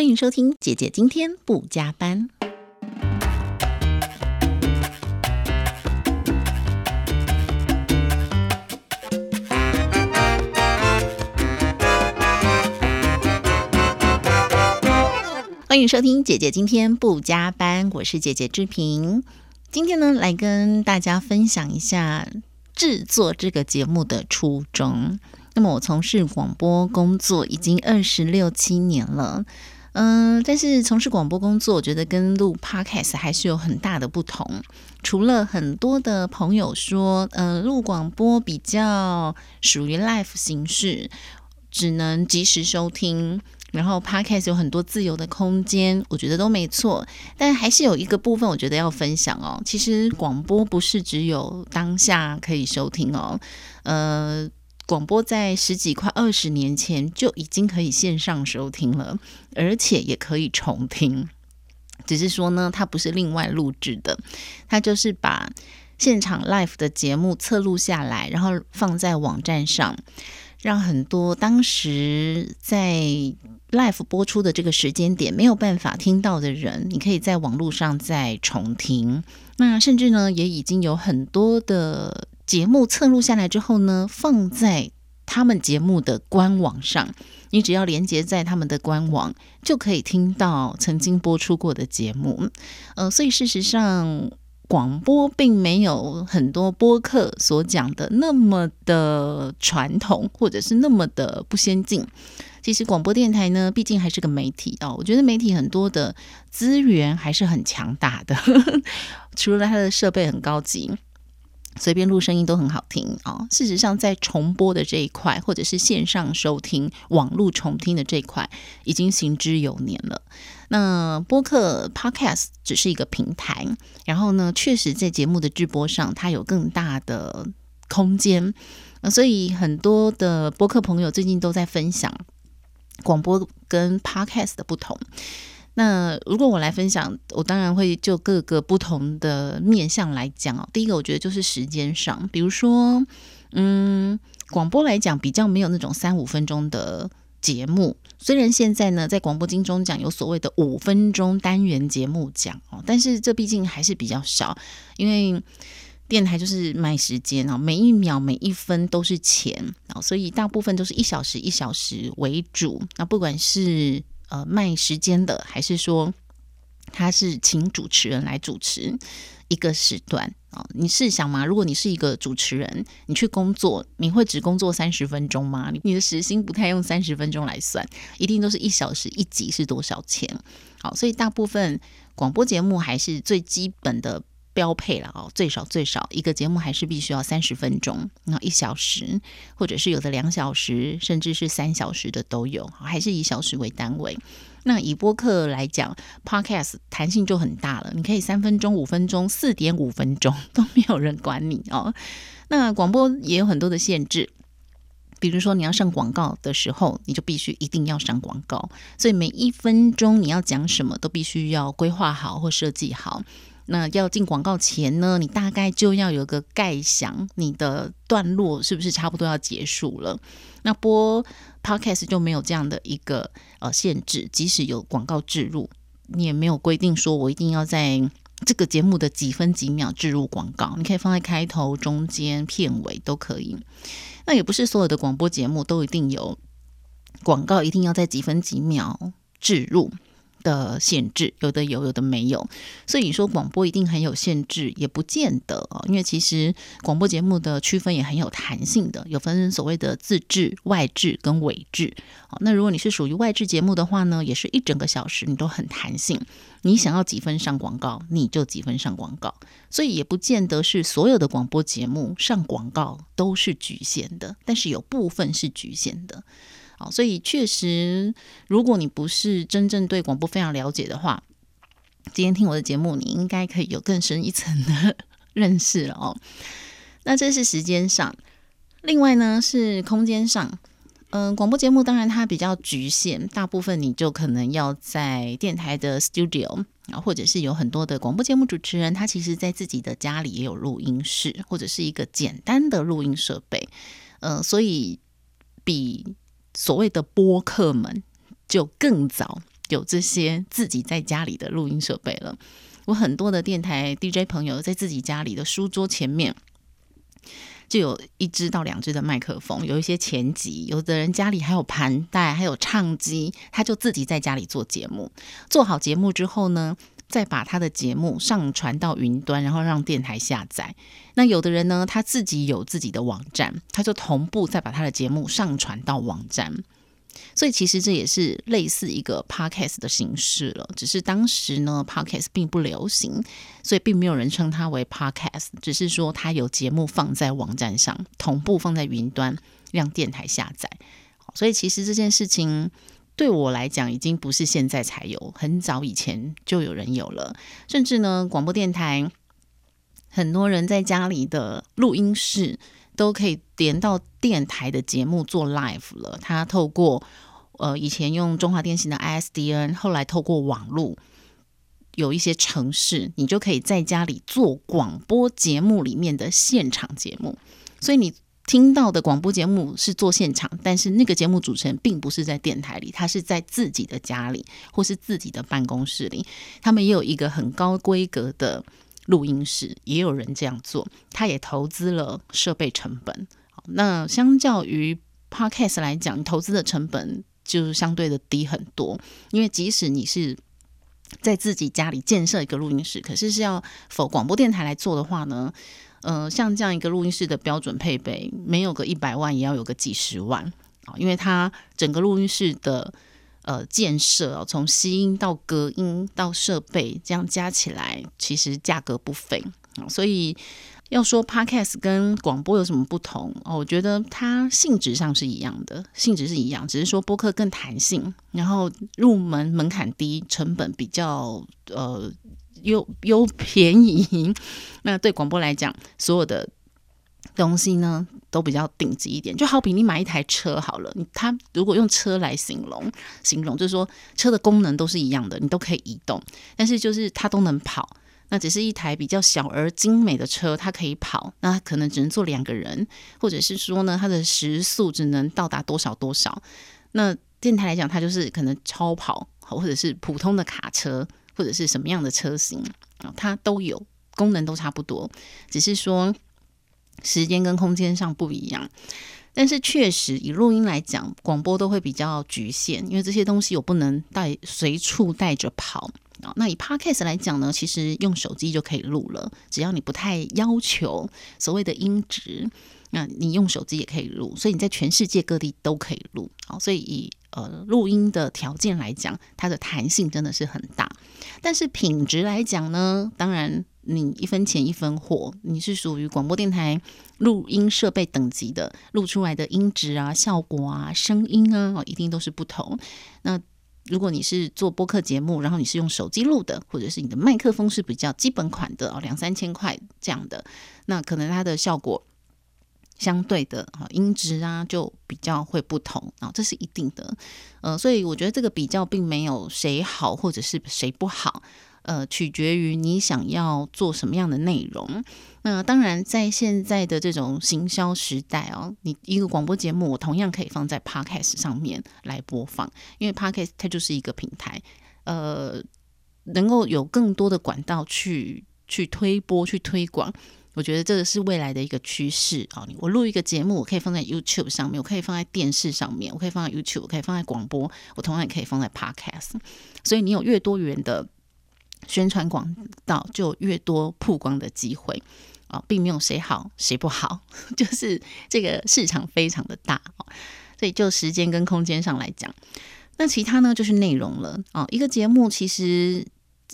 欢迎收听姐姐今天不加班。欢迎收听姐姐今天不加班，我是姐姐志平。今天呢，来跟大家分享一下制作这个节目的初衷。那么，我从事广播工作已经二十六七年了。嗯，但是从事广播工作，我觉得跟录 podcast 还是有很大的不同。除了很多的朋友说，呃，录广播比较属于 live 形式，只能及时收听，然后 podcast 有很多自由的空间，我觉得都没错。但还是有一个部分，我觉得要分享哦。其实广播不是只有当下可以收听哦，呃。广播在十几快二十年前就已经可以线上收听了，而且也可以重听。只是说呢，它不是另外录制的，它就是把现场 live 的节目测录下来，然后放在网站上，让很多当时在 live 播出的这个时间点没有办法听到的人，你可以在网络上再重听。那甚至呢，也已经有很多的。节目测录下来之后呢，放在他们节目的官网上，你只要连接在他们的官网，就可以听到曾经播出过的节目。呃，所以事实上，广播并没有很多播客所讲的那么的传统，或者是那么的不先进。其实广播电台呢，毕竟还是个媒体哦。我觉得媒体很多的资源还是很强大的，除了它的设备很高级。随便录声音都很好听啊！事实上，在重播的这一块，或者是线上收听、网络重听的这一块，已经行之有年了。那播客 Podcast 只是一个平台，然后呢，确实在节目的直播上，它有更大的空间。呃，所以很多的播客朋友最近都在分享广播跟 Podcast 的不同。那如果我来分享，我当然会就各个不同的面向来讲哦。第一个，我觉得就是时间上，比如说，嗯，广播来讲比较没有那种三五分钟的节目。虽然现在呢，在广播金钟奖有所谓的五分钟单元节目奖哦，但是这毕竟还是比较少，因为电台就是卖时间哦，每一秒每一分都是钱啊，所以大部分都是一小时一小时为主。那不管是呃，卖时间的，还是说他是请主持人来主持一个时段啊？你试想嘛，如果你是一个主持人，你去工作，你会只工作三十分钟吗？你的时薪不太用三十分钟来算，一定都是一小时一集是多少钱？好，所以大部分广播节目还是最基本的。标配了哦，最少最少一个节目还是必须要三十分钟，那一小时，或者是有的两小时，甚至是三小时的都有，还是以小时为单位。那以播客来讲，Podcast 弹性就很大了，你可以三分钟、五分钟、四点五分钟都没有人管你哦。那广播也有很多的限制，比如说你要上广告的时候，你就必须一定要上广告，所以每一分钟你要讲什么都必须要规划好或设计好。那要进广告前呢，你大概就要有个概想，你的段落是不是差不多要结束了？那播 podcast 就没有这样的一个呃限制，即使有广告置入，你也没有规定说我一定要在这个节目的几分几秒置入广告，你可以放在开头、中间、片尾都可以。那也不是所有的广播节目都一定有广告，一定要在几分几秒置入。的限制有的有，有的没有，所以你说广播一定很有限制，也不见得哦。因为其实广播节目的区分也很有弹性的，有分所谓的自制、外制跟伪制。好，那如果你是属于外制节目的话呢，也是一整个小时你都很弹性，你想要几分上广告，你就几分上广告。所以也不见得是所有的广播节目上广告都是局限的，但是有部分是局限的。好，所以确实，如果你不是真正对广播非常了解的话，今天听我的节目，你应该可以有更深一层的 认识了哦。那这是时间上，另外呢是空间上。嗯，广播节目当然它比较局限，大部分你就可能要在电台的 studio 啊，或者是有很多的广播节目主持人，他其实在自己的家里也有录音室，或者是一个简单的录音设备。嗯，所以比。所谓的播客们就更早有这些自己在家里的录音设备了。我很多的电台 DJ 朋友在自己家里的书桌前面。就有一支到两支的麦克风，有一些前级，有的人家里还有盘带，还有唱机，他就自己在家里做节目。做好节目之后呢，再把他的节目上传到云端，然后让电台下载。那有的人呢，他自己有自己的网站，他就同步再把他的节目上传到网站。所以其实这也是类似一个 podcast 的形式了，只是当时呢 podcast 并不流行，所以并没有人称它为 podcast，只是说它有节目放在网站上，同步放在云端，让电台下载。所以其实这件事情对我来讲，已经不是现在才有，很早以前就有人有了，甚至呢广播电台很多人在家里的录音室。都可以连到电台的节目做 live 了。他透过呃以前用中华电信的 ISDN，后来透过网络有一些城市，你就可以在家里做广播节目里面的现场节目。所以你听到的广播节目是做现场，但是那个节目主持人并不是在电台里，他是在自己的家里或是自己的办公室里。他们也有一个很高规格的。录音室也有人这样做，他也投资了设备成本。那相较于 Podcast 来讲，投资的成本就是相对的低很多。因为即使你是在自己家里建设一个录音室，可是是要否广播电台来做的话呢？呃，像这样一个录音室的标准配备，没有个一百万，也要有个几十万啊，因为它整个录音室的。呃，建设哦，从吸音到隔音到设备，这样加起来其实价格不菲啊。所以要说 Podcast 跟广播有什么不同哦，我觉得它性质上是一样的，性质是一样，只是说播客更弹性，然后入门门槛低，成本比较呃又又便宜。那对广播来讲，所有的。东西呢都比较顶级一点，就好比你买一台车好了，你它如果用车来形容，形容就是说车的功能都是一样的，你都可以移动，但是就是它都能跑，那只是一台比较小而精美的车，它可以跑，那可能只能坐两个人，或者是说呢，它的时速只能到达多少多少。那电台来讲，它就是可能超跑，或者是普通的卡车，或者是什么样的车型啊，它都有功能都差不多，只是说。时间跟空间上不一样，但是确实以录音来讲，广播都会比较局限，因为这些东西我不能带随处带着跑啊。那以 podcast 来讲呢，其实用手机就可以录了，只要你不太要求所谓的音质，那你用手机也可以录，所以你在全世界各地都可以录啊。所以以呃录音的条件来讲，它的弹性真的是很大，但是品质来讲呢，当然。你一分钱一分货，你是属于广播电台录音设备等级的，录出来的音质啊、效果啊、声音啊，一定都是不同。那如果你是做播客节目，然后你是用手机录的，或者是你的麦克风是比较基本款的哦，两三千块这样的，那可能它的效果相对的啊，音质啊就比较会不同啊，这是一定的。呃，所以我觉得这个比较并没有谁好或者是谁不好。呃，取决于你想要做什么样的内容。那当然，在现在的这种行销时代哦，你一个广播节目，我同样可以放在 Podcast 上面来播放，因为 Podcast 它就是一个平台，呃，能够有更多的管道去去推播、去推广。我觉得这个是未来的一个趋势啊！我录一个节目，我可以放在 YouTube 上面，我可以放在电视上面，我可以放在 YouTube，我可以放在广播，我同样也可以放在 Podcast。所以你有越多元的。宣传广道就越多曝光的机会啊，并没有谁好谁不好，就是这个市场非常的大哦。所以就时间跟空间上来讲，那其他呢就是内容了啊。一个节目其实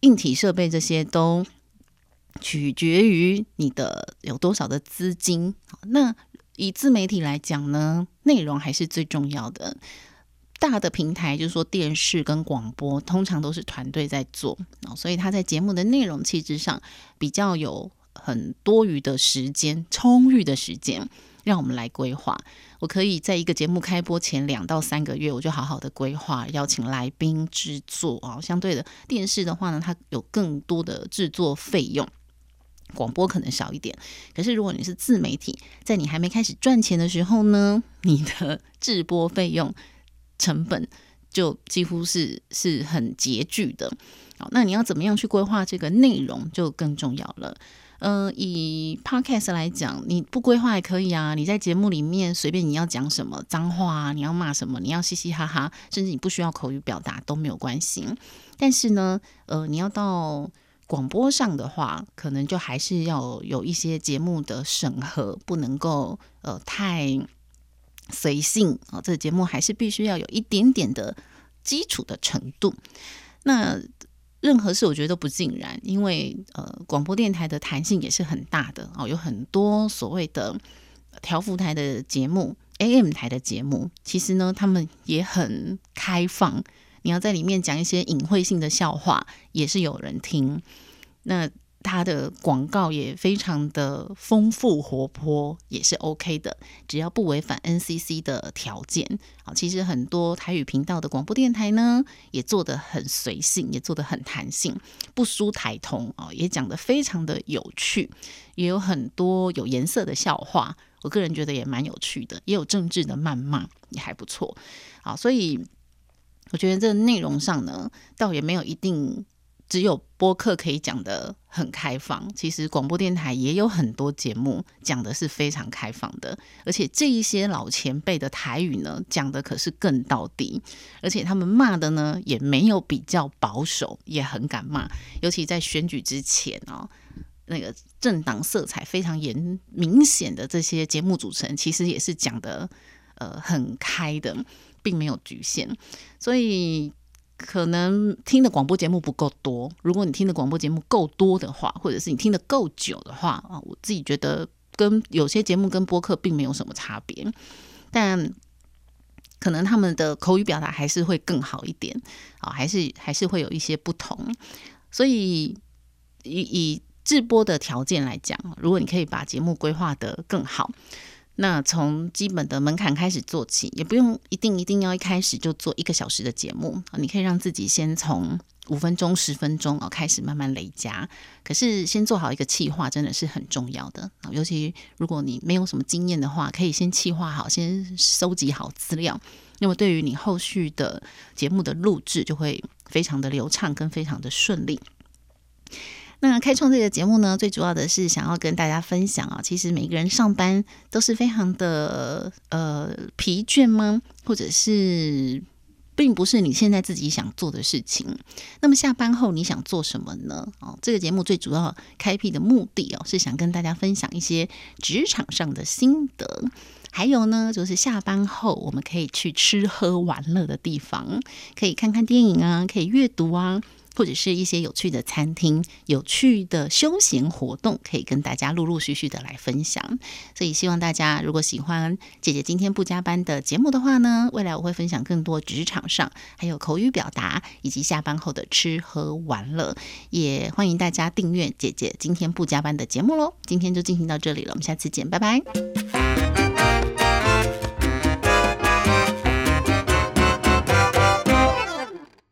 硬体设备这些都取决于你的有多少的资金。那以自媒体来讲呢，内容还是最重要的。大的平台就是说电视跟广播，通常都是团队在做啊，所以他在节目的内容气质上比较有很多余的时间、充裕的时间，让我们来规划。我可以在一个节目开播前两到三个月，我就好好的规划，邀请来宾制作啊。相对的电视的话呢，它有更多的制作费用，广播可能少一点。可是如果你是自媒体，在你还没开始赚钱的时候呢，你的制播费用。成本就几乎是 是很拮据的。好，那你要怎么样去规划这个内容就更重要了。嗯，以 podcast 来讲，你不规划也可以啊。你在节目里面随便你要讲什么脏话啊，你要骂什么，你要嘻嘻哈哈，甚至你不需要口语表达都没有关系。但是呢，呃，你要到广播上的话，可能就还是要有一些节目的审核，不能够呃太随性啊。这个节目还是必须要有一点点的基础的程度。那任何事我觉得都不尽然，因为呃，广播电台的弹性也是很大的哦，有很多所谓的调幅台的节目、AM 台的节目，其实呢，他们也很开放，你要在里面讲一些隐晦性的笑话，也是有人听。那它的广告也非常的丰富活泼，也是 OK 的，只要不违反 NCC 的条件。好，其实很多台语频道的广播电台呢，也做得很随性，也做得很弹性，不输台通哦，也讲得非常的有趣，也有很多有颜色的笑话，我个人觉得也蛮有趣的，也有政治的谩骂，也还不错。好，所以我觉得这内容上呢，倒也没有一定。只有播客可以讲的很开放，其实广播电台也有很多节目讲的是非常开放的，而且这一些老前辈的台语呢，讲的可是更到底，而且他们骂的呢也没有比较保守，也很敢骂，尤其在选举之前哦，那个政党色彩非常严明显的这些节目组成，其实也是讲的呃很开的，并没有局限，所以。可能听的广播节目不够多，如果你听的广播节目够多的话，或者是你听的够久的话啊，我自己觉得跟有些节目跟播客并没有什么差别，但可能他们的口语表达还是会更好一点啊，还是还是会有一些不同。所以以以制播的条件来讲，如果你可以把节目规划的更好。那从基本的门槛开始做起，也不用一定一定要一开始就做一个小时的节目，你可以让自己先从五分钟、十分钟哦开始慢慢累加。可是先做好一个企划真的是很重要的啊，尤其如果你没有什么经验的话，可以先企划好，先收集好资料，那么对于你后续的节目的录制就会非常的流畅跟非常的顺利。那开创这个节目呢，最主要的是想要跟大家分享啊，其实每个人上班都是非常的呃疲倦吗？或者是并不是你现在自己想做的事情？那么下班后你想做什么呢？哦，这个节目最主要开辟的目的哦，是想跟大家分享一些职场上的心得，还有呢，就是下班后我们可以去吃喝玩乐的地方，可以看看电影啊，可以阅读啊。或者是一些有趣的餐厅、有趣的休闲活动，可以跟大家陆陆续续的来分享。所以希望大家如果喜欢姐姐今天不加班的节目的话呢，未来我会分享更多职场上还有口语表达以及下班后的吃喝玩乐。也欢迎大家订阅姐姐今天不加班的节目喽。今天就进行到这里了，我们下次见，拜拜。